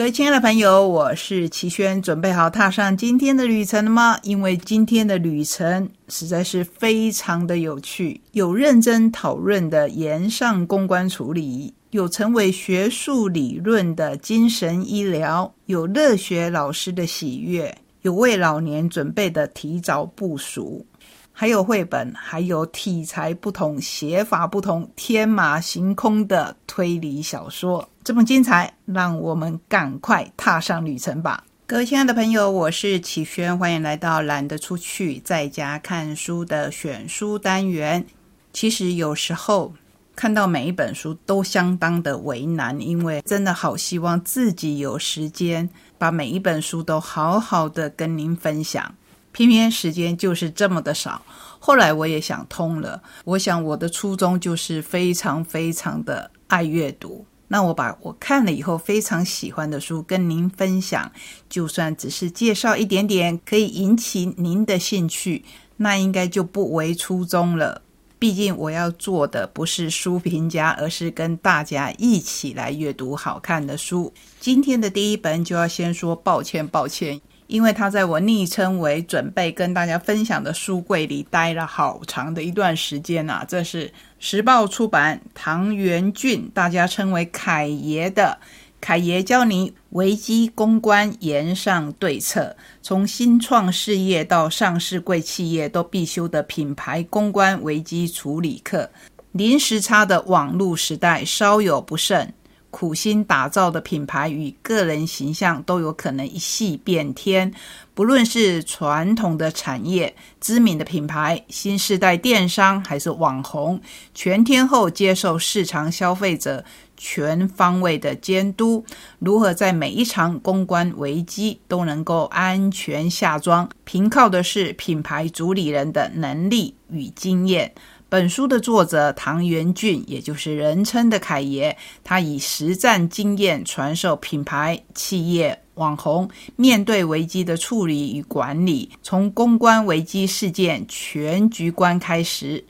各位亲爱的朋友，我是齐轩，准备好踏上今天的旅程了吗？因为今天的旅程实在是非常的有趣，有认真讨论的延上公关处理，有成为学术理论的精神医疗，有热血老师的喜悦，有为老年准备的提早部署。还有绘本，还有题材不同、写法不同、天马行空的推理小说，这么精彩，让我们赶快踏上旅程吧！各位亲爱的朋友，我是启轩，欢迎来到懒得出去，在家看书的选书单元。其实有时候看到每一本书都相当的为难，因为真的好希望自己有时间把每一本书都好好的跟您分享。偏偏时间就是这么的少。后来我也想通了，我想我的初衷就是非常非常的爱阅读。那我把我看了以后非常喜欢的书跟您分享，就算只是介绍一点点，可以引起您的兴趣，那应该就不为初衷了。毕竟我要做的不是书评家，而是跟大家一起来阅读好看的书。今天的第一本就要先说抱歉，抱歉。因为他在我昵称为准备跟大家分享的书柜里待了好长的一段时间呐，这是时报出版唐元俊，大家称为凯爷的凯爷教你危机公关言上对策，从新创事业到上市贵企业都必修的品牌公关危机处理课。临时差的网络时代，稍有不慎。苦心打造的品牌与个人形象都有可能一系变天。不论是传统的产业、知名的品牌、新时代电商，还是网红，全天候接受市场消费者全方位的监督，如何在每一场公关危机都能够安全下装，凭靠的是品牌主理人的能力与经验。本书的作者唐元俊，也就是人称的凯爷，他以实战经验传授品牌、企业、网红面对危机的处理与管理，从公关危机事件全局观开始，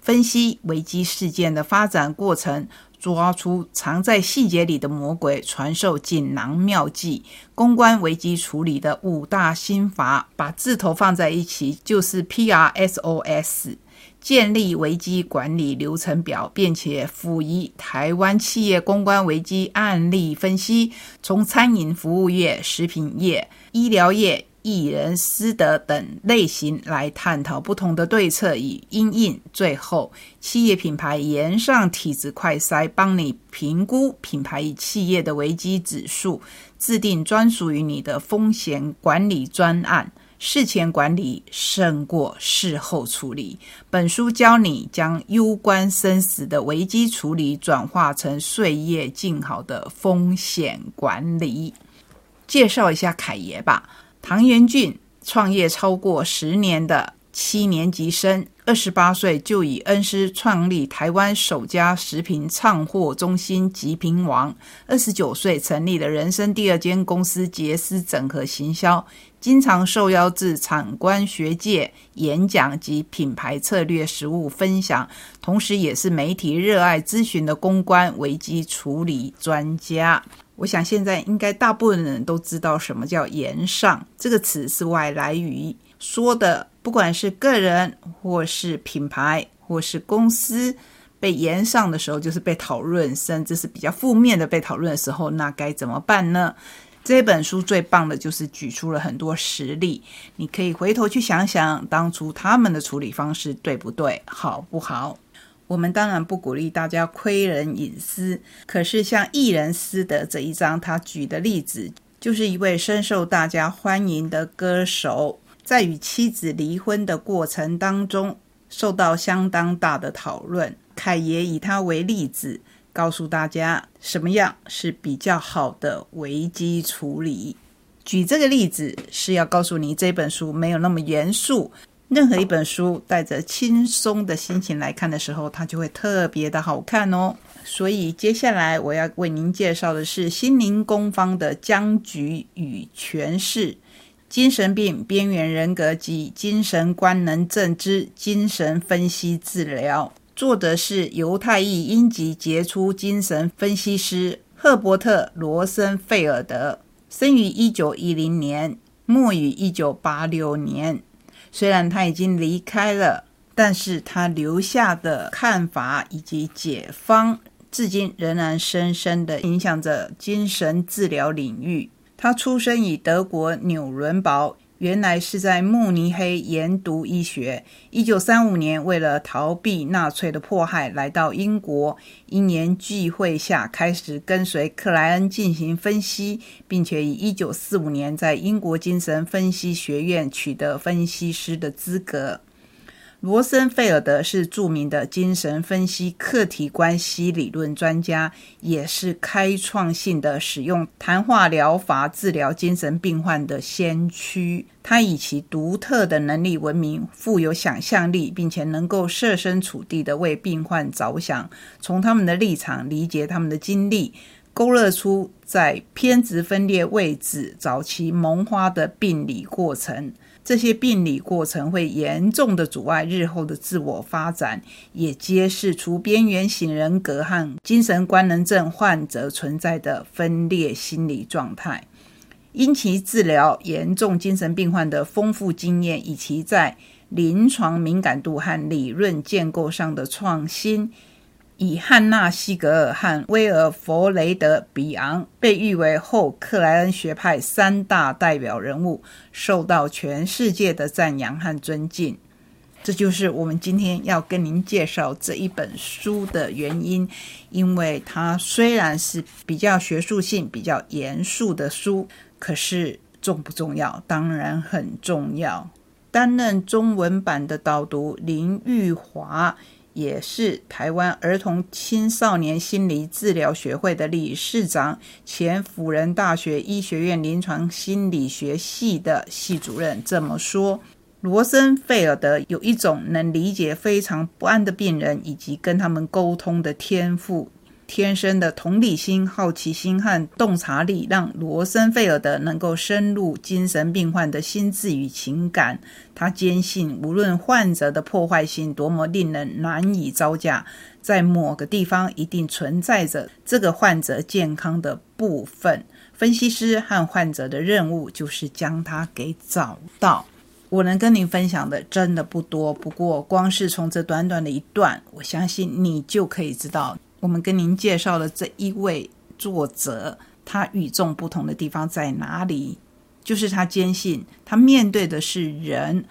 分析危机事件的发展过程，抓出藏在细节里的魔鬼，传授锦囊妙计，公关危机处理的五大心法，把字头放在一起就是 P R S O S。建立危机管理流程表，并且辅以台湾企业公关危机案例分析，从餐饮服务业、食品业、医疗业、艺人私德等类型来探讨不同的对策与因应。最后，企业品牌延上体质快筛，帮你评估品牌与企业的危机指数，制定专属于你的风险管理专案。事前管理胜过事后处理。本书教你将攸关生死的危机处理转化成岁月静好的风险管理。介绍一下凯爷吧，唐元俊创业超过十年的七年级生，二十八岁就以恩师创立台湾首家食品畅货中心极品王，二十九岁成立了人生第二间公司杰斯整合行销。经常受邀至产官学界演讲及品牌策略实务分享，同时也是媒体热爱咨询的公关危机处理专家。我想现在应该大部分人都知道什么叫“言上”这个词是外来语，说的不管是个人或是品牌或是公司被言上的时候，就是被讨论，甚至是比较负面的被讨论的时候，那该怎么办呢？这本书最棒的就是举出了很多实例，你可以回头去想想当初他们的处理方式对不对，好不好？我们当然不鼓励大家窥人隐私，可是像艺人私德这一章，他举的例子就是一位深受大家欢迎的歌手，在与妻子离婚的过程当中，受到相当大的讨论。凯爷以他为例子。告诉大家什么样是比较好的危机处理。举这个例子是要告诉你，这本书没有那么严肃，任何一本书带着轻松的心情来看的时候，它就会特别的好看哦。所以接下来我要为您介绍的是心灵工坊的僵局与诠释：精神病、边缘人格及精神官能症之精神分析治疗。作者是犹太裔英籍杰出精神分析师赫伯特·罗森费尔德，生于一九一零年，末于一九八六年。虽然他已经离开了，但是他留下的看法以及解方。至今仍然深深地影响着精神治疗领域。他出生于德国纽伦堡，原来是在慕尼黑研读医学。一九三五年，为了逃避纳粹的迫害，来到英国。一年聚会下，开始跟随克莱恩进行分析，并且以一九四五年在英国精神分析学院取得分析师的资格。罗森菲尔德是著名的精神分析客体关系理论专家，也是开创性的使用谈话疗法治疗精神病患的先驱。他以其独特的能力闻名，富有想象力，并且能够设身处地的为病患着想，从他们的立场理解他们的经历，勾勒出在偏执分裂位置早期萌花的病理过程。这些病理过程会严重的阻碍日后的自我发展，也揭示出边缘型人格和精神官能症患者存在的分裂心理状态。因其治疗严重精神病患的丰富经验，以及在临床敏感度和理论建构上的创新。以汉纳·西格尔和威尔弗雷德·比昂被誉为后克莱恩学派三大代表人物，受到全世界的赞扬和尊敬。这就是我们今天要跟您介绍这一本书的原因，因为它虽然是比较学术性、比较严肃的书，可是重不重要？当然很重要。担任中文版的导读林玉华。也是台湾儿童青少年心理治疗学会的理事长，前辅仁大学医学院临床心理学系的系主任这么说：罗森费尔德有一种能理解非常不安的病人以及跟他们沟通的天赋。天生的同理心、好奇心和洞察力，让罗森菲尔德能够深入精神病患的心智与情感。他坚信，无论患者的破坏性多么令人难以招架，在某个地方一定存在着这个患者健康的部分。分析师和患者的任务就是将它给找到。我能跟您分享的真的不多，不过光是从这短短的一段，我相信你就可以知道。我们跟您介绍的这一位作者，他与众不同的地方在哪里？就是他坚信，他面对的是人，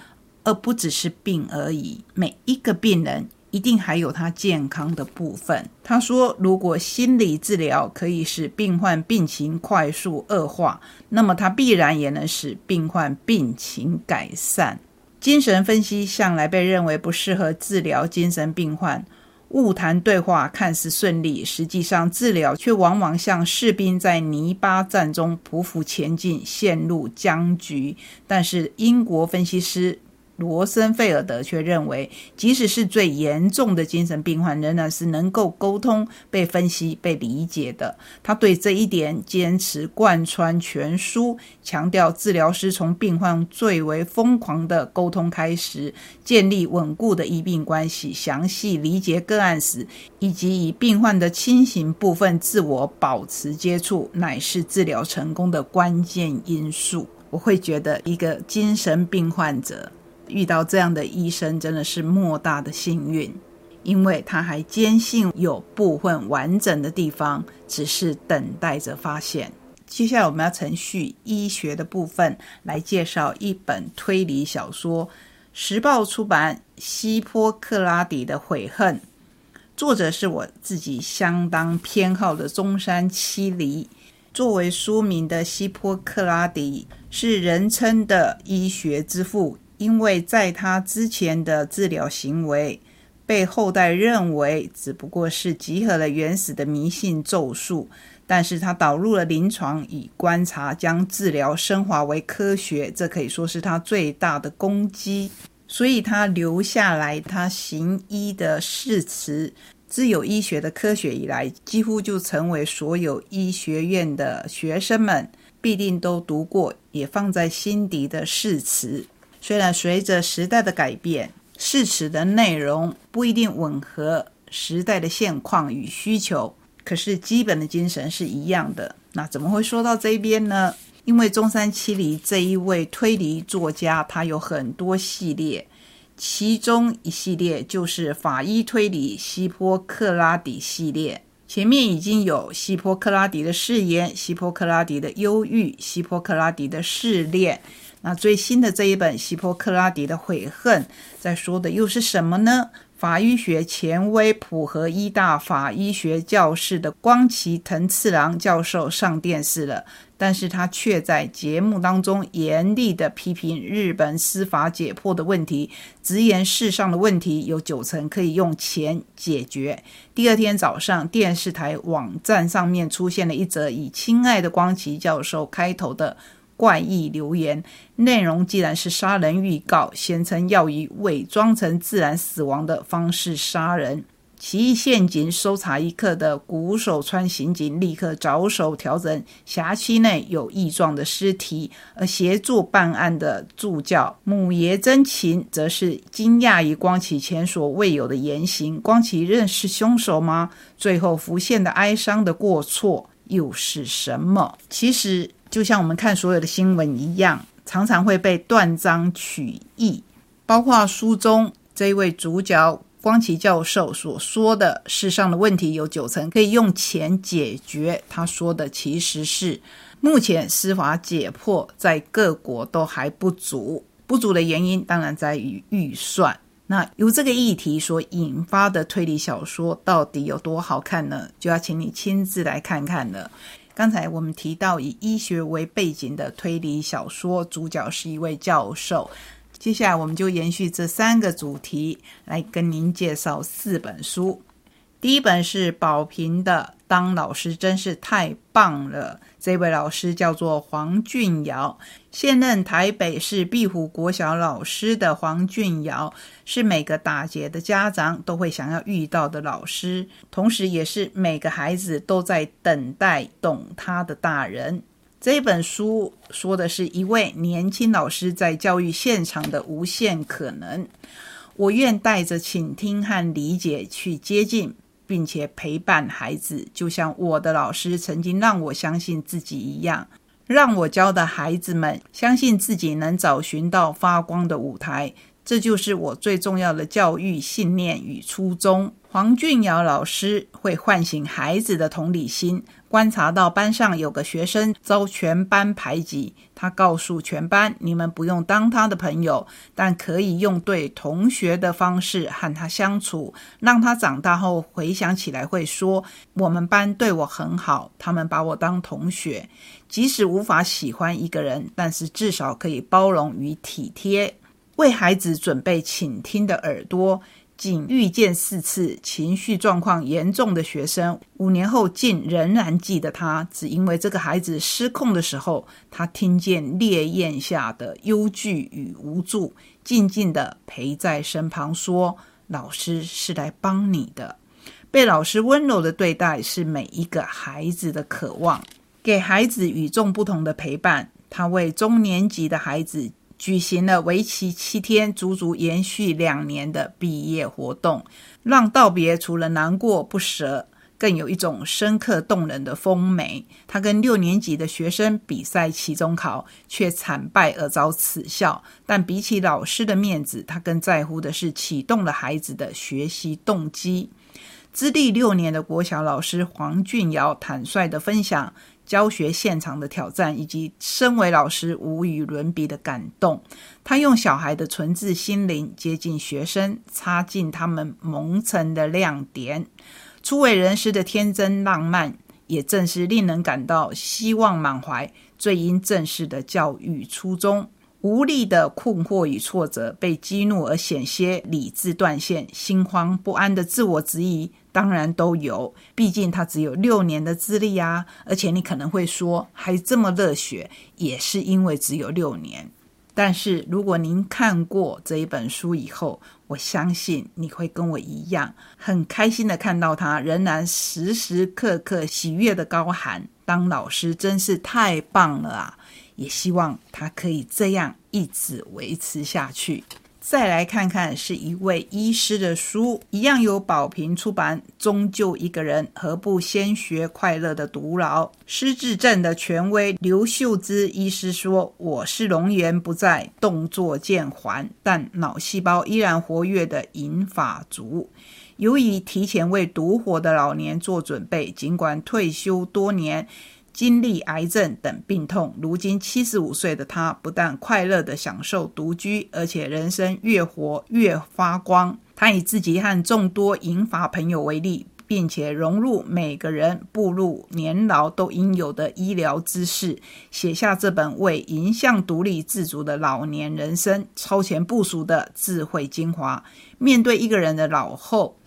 而不只是病而已。每一个病人一定还有他健康的部分。他说，如果心理治疗可以使病患病情快速恶化，那么他必然也能使病患病情改善。精神分析向来被认为不适合治疗精神病患。误谈对话看似顺利，实际上治疗却往往像士兵在泥巴战中匍匐前进，陷入僵局。但是英国分析师。罗森费尔德却认为，即使是最严重的精神病患，仍然是能够沟通、被分析、被理解的。他对这一点坚持贯穿全书，强调治疗师从病患最为疯狂的沟通开始，建立稳固的医病关系，详细理解个案史，以及与病患的清醒部分自我保持接触，乃是治疗成功的关键因素。我会觉得，一个精神病患者。遇到这样的医生真的是莫大的幸运，因为他还坚信有部分完整的地方，只是等待着发现。接下来我们要程序医学的部分来介绍一本推理小说，时报出版《希波克拉底的悔恨》，作者是我自己相当偏好的中山七黎。作为书名的希波克拉底是人称的医学之父。因为在他之前的治疗行为被后代认为只不过是集合了原始的迷信咒术，但是他导入了临床以观察，将治疗升华为科学，这可以说是他最大的攻击。所以他留下来他行医的誓词。自有医学的科学以来，几乎就成为所有医学院的学生们必定都读过，也放在心底的誓词。虽然随着时代的改变，誓词的内容不一定吻合时代的现况与需求，可是基本的精神是一样的。那怎么会说到这边呢？因为中山七里这一位推理作家，他有很多系列。其中一系列就是法医推理希波克拉底系列，前面已经有希波克拉底的誓言、希波克拉底的忧郁、希波克拉底的试炼。那最新的这一本希波克拉底的悔恨，在说的又是什么呢？法医学权威普和医大法医学教室的光崎藤次郎教授上电视了。但是他却在节目当中严厉的批评日本司法解剖的问题，直言世上的问题有九成可以用钱解决。第二天早上，电视台网站上面出现了一则以“亲爱的光崎教授”开头的怪异留言，内容既然是杀人预告，宣称要以伪装成自然死亡的方式杀人。奇异陷阱搜查一课的古手川刑警立刻着手调整辖区内有异状的尸体，而协助办案的助教母爷真琴则是惊讶于光启前所未有的言行。光启认识凶手吗？最后浮现的哀伤的过错又是什么？其实就像我们看所有的新闻一样，常常会被断章取义，包括书中这一位主角。光奇教授所说的世上的问题有九成可以用钱解决，他说的其实是目前司法解剖在各国都还不足，不足的原因当然在于预算。那由这个议题所引发的推理小说到底有多好看呢？就要请你亲自来看看了。刚才我们提到以医学为背景的推理小说，主角是一位教授。接下来，我们就延续这三个主题来跟您介绍四本书。第一本是宝平的《当老师真是太棒了》，这位老师叫做黄俊尧，现任台北市壁虎国小老师的黄俊尧，是每个打劫的家长都会想要遇到的老师，同时也是每个孩子都在等待懂他的大人。这本书说的是一位年轻老师在教育现场的无限可能。我愿带着倾听和理解去接近，并且陪伴孩子，就像我的老师曾经让我相信自己一样，让我教的孩子们相信自己能找寻到发光的舞台。这就是我最重要的教育信念与初衷。黄俊尧老师会唤醒孩子的同理心。观察到班上有个学生遭全班排挤，他告诉全班：“你们不用当他的朋友，但可以用对同学的方式和他相处，让他长大后回想起来会说：我们班对我很好，他们把我当同学。即使无法喜欢一个人，但是至少可以包容与体贴，为孩子准备倾听的耳朵。”仅遇见四次情绪状况严重的学生，五年后竟仍然记得他，只因为这个孩子失控的时候，他听见烈焰下的忧惧与无助，静静的陪在身旁，说：“老师是来帮你的。”被老师温柔的对待是每一个孩子的渴望，给孩子与众不同的陪伴。他为中年级的孩子。举行了为期七天、足足延续两年的毕业活动，让道别除了难过不舍，更有一种深刻动人的风美。他跟六年级的学生比赛期中考，却惨败而遭耻笑。但比起老师的面子，他更在乎的是启动了孩子的学习动机。资历六年的国小老师黄俊尧坦率的分享。教学现场的挑战，以及身为老师无与伦比的感动。他用小孩的纯挚心灵接近学生，擦进他们蒙尘的亮点。初为人师的天真浪漫，也正是令人感到希望满怀、最应正视的教育初衷。无力的困惑与挫折，被激怒而险些理智断线，心慌不安的自我质疑。当然都有，毕竟他只有六年的资历啊！而且你可能会说，还这么热血，也是因为只有六年。但是如果您看过这一本书以后，我相信你会跟我一样，很开心的看到他仍然时时刻刻喜悦的高喊：“当老师真是太棒了啊！”也希望他可以这样一直维持下去。再来看看是一位医师的书，一样由宝瓶出版。终究一个人，何不先学快乐的独老？失智症的权威刘秀芝医师说：“我是容颜不在，动作渐缓，但脑细胞依然活跃的银发族。由于提前为独活的老年做准备，尽管退休多年。”经历癌症等病痛，如今七十五岁的他，不但快乐地享受独居，而且人生越活越发光。他以自己和众多银发朋友为例，并且融入每个人步入年老都应有的医疗知识，写下这本为迎向独立自主的老年人生超前部署的智慧精华。面对一个人的老后。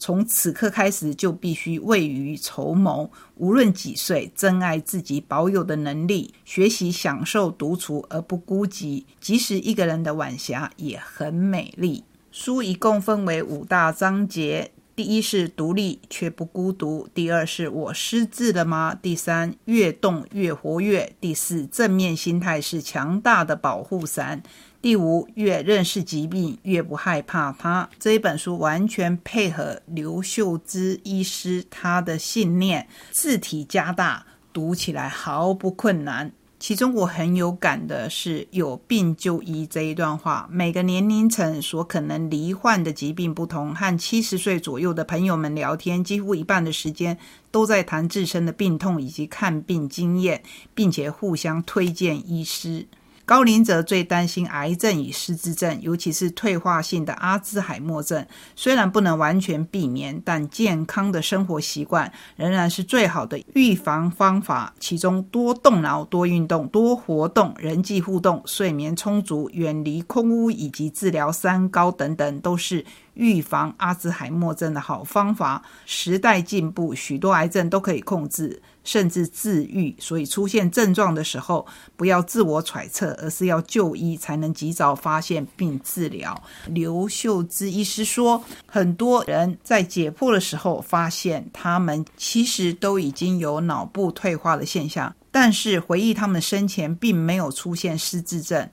从此刻开始，就必须未雨绸缪。无论几岁，珍爱自己保有的能力，学习享受独处而不孤寂。即使一个人的晚霞也很美丽。书一共分为五大章节：第一是独立却不孤独；第二是我失智了吗？第三越动越活跃；第四正面心态是强大的保护伞。第五，越认识疾病，越不害怕它。这一本书完全配合刘秀芝医师他的信念，字体加大，读起来毫不困难。其中我很有感的是“有病就医”这一段话。每个年龄层所可能罹患的疾病不同，和七十岁左右的朋友们聊天，几乎一半的时间都在谈自身的病痛以及看病经验，并且互相推荐医师。高龄者最担心癌症与失智症，尤其是退化性的阿兹海默症。虽然不能完全避免，但健康的生活习惯仍然是最好的预防方法。其中，多动脑、多运动、多活动、人际互动、睡眠充足、远离空屋以及治疗三高等等，都是。预防阿兹海默症的好方法。时代进步，许多癌症都可以控制，甚至治愈。所以出现症状的时候，不要自我揣测，而是要就医，才能及早发现并治疗。刘秀芝医师说，很多人在解剖的时候发现，他们其实都已经有脑部退化的现象，但是回忆他们生前并没有出现失智症。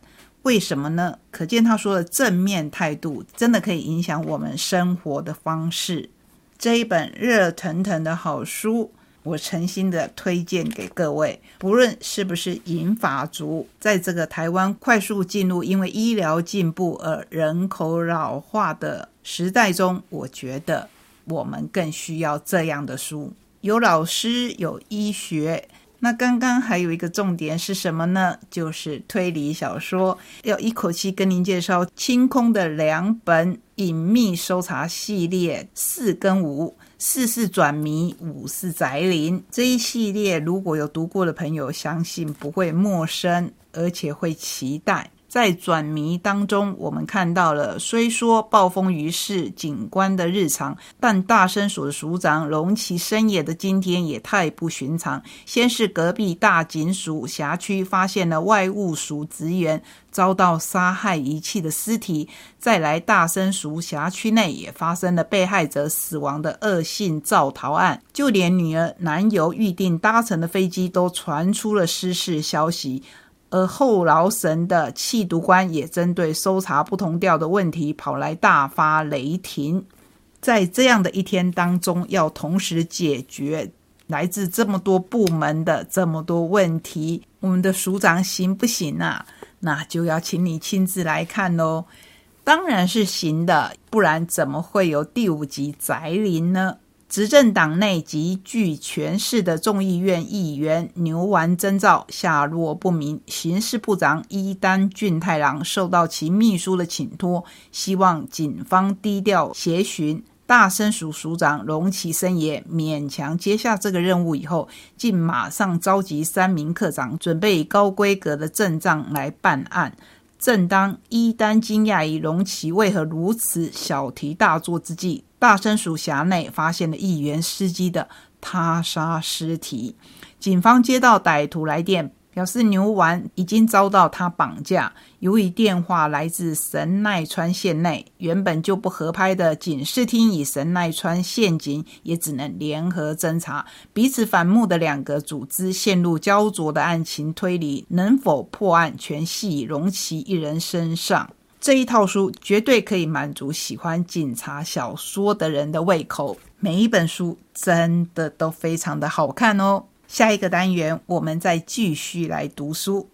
为什么呢？可见他说的正面态度真的可以影响我们生活的方式。这一本热腾腾的好书，我诚心的推荐给各位。不论是不是银发族，在这个台湾快速进入因为医疗进步而人口老化的时代中，我觉得我们更需要这样的书。有老师，有医学。那刚刚还有一个重点是什么呢？就是推理小说，要一口气跟您介绍清空的两本隐秘搜查系列四跟五，四是转迷，五是宅林这一系列，如果有读过的朋友，相信不会陌生，而且会期待。在转迷当中，我们看到了虽说暴风雨是警官的日常，但大生署的署长龙崎生野的今天也太不寻常。先是隔壁大警署辖区发现了外务署职员遭到杀害遗弃的尸体，再来大生署辖区内也发生了被害者死亡的恶性造逃案，就连女儿男友预定搭乘的飞机都传出了失事消息。而后劳神的弃毒官也针对搜查不同调的问题跑来大发雷霆，在这样的一天当中，要同时解决来自这么多部门的这么多问题，我们的署长行不行啊？那就要请你亲自来看喽。当然是行的，不然怎么会有第五集宅林呢？执政党内极具权势的众议院议员牛丸征兆下落不明，刑事部长伊丹俊太郎受到其秘书的请托，希望警方低调协寻。大生署署长龙崎生也勉强接下这个任务以后，竟马上召集三名科长，准备以高规格的阵仗来办案。正当伊丹惊讶于龙崎为何如此小题大做之际，大生署辖内发现了议员司机的他杀尸体，警方接到歹徒来电，表示牛丸已经遭到他绑架。由于电话来自神奈川县内，原本就不合拍的警视厅与神奈川县警也只能联合侦查。彼此反目的两个组织陷入焦灼的案情推理，能否破案，全系荣其一人身上。这一套书绝对可以满足喜欢警察小说的人的胃口。每一本书真的都非常的好看哦。下一个单元，我们再继续来读书。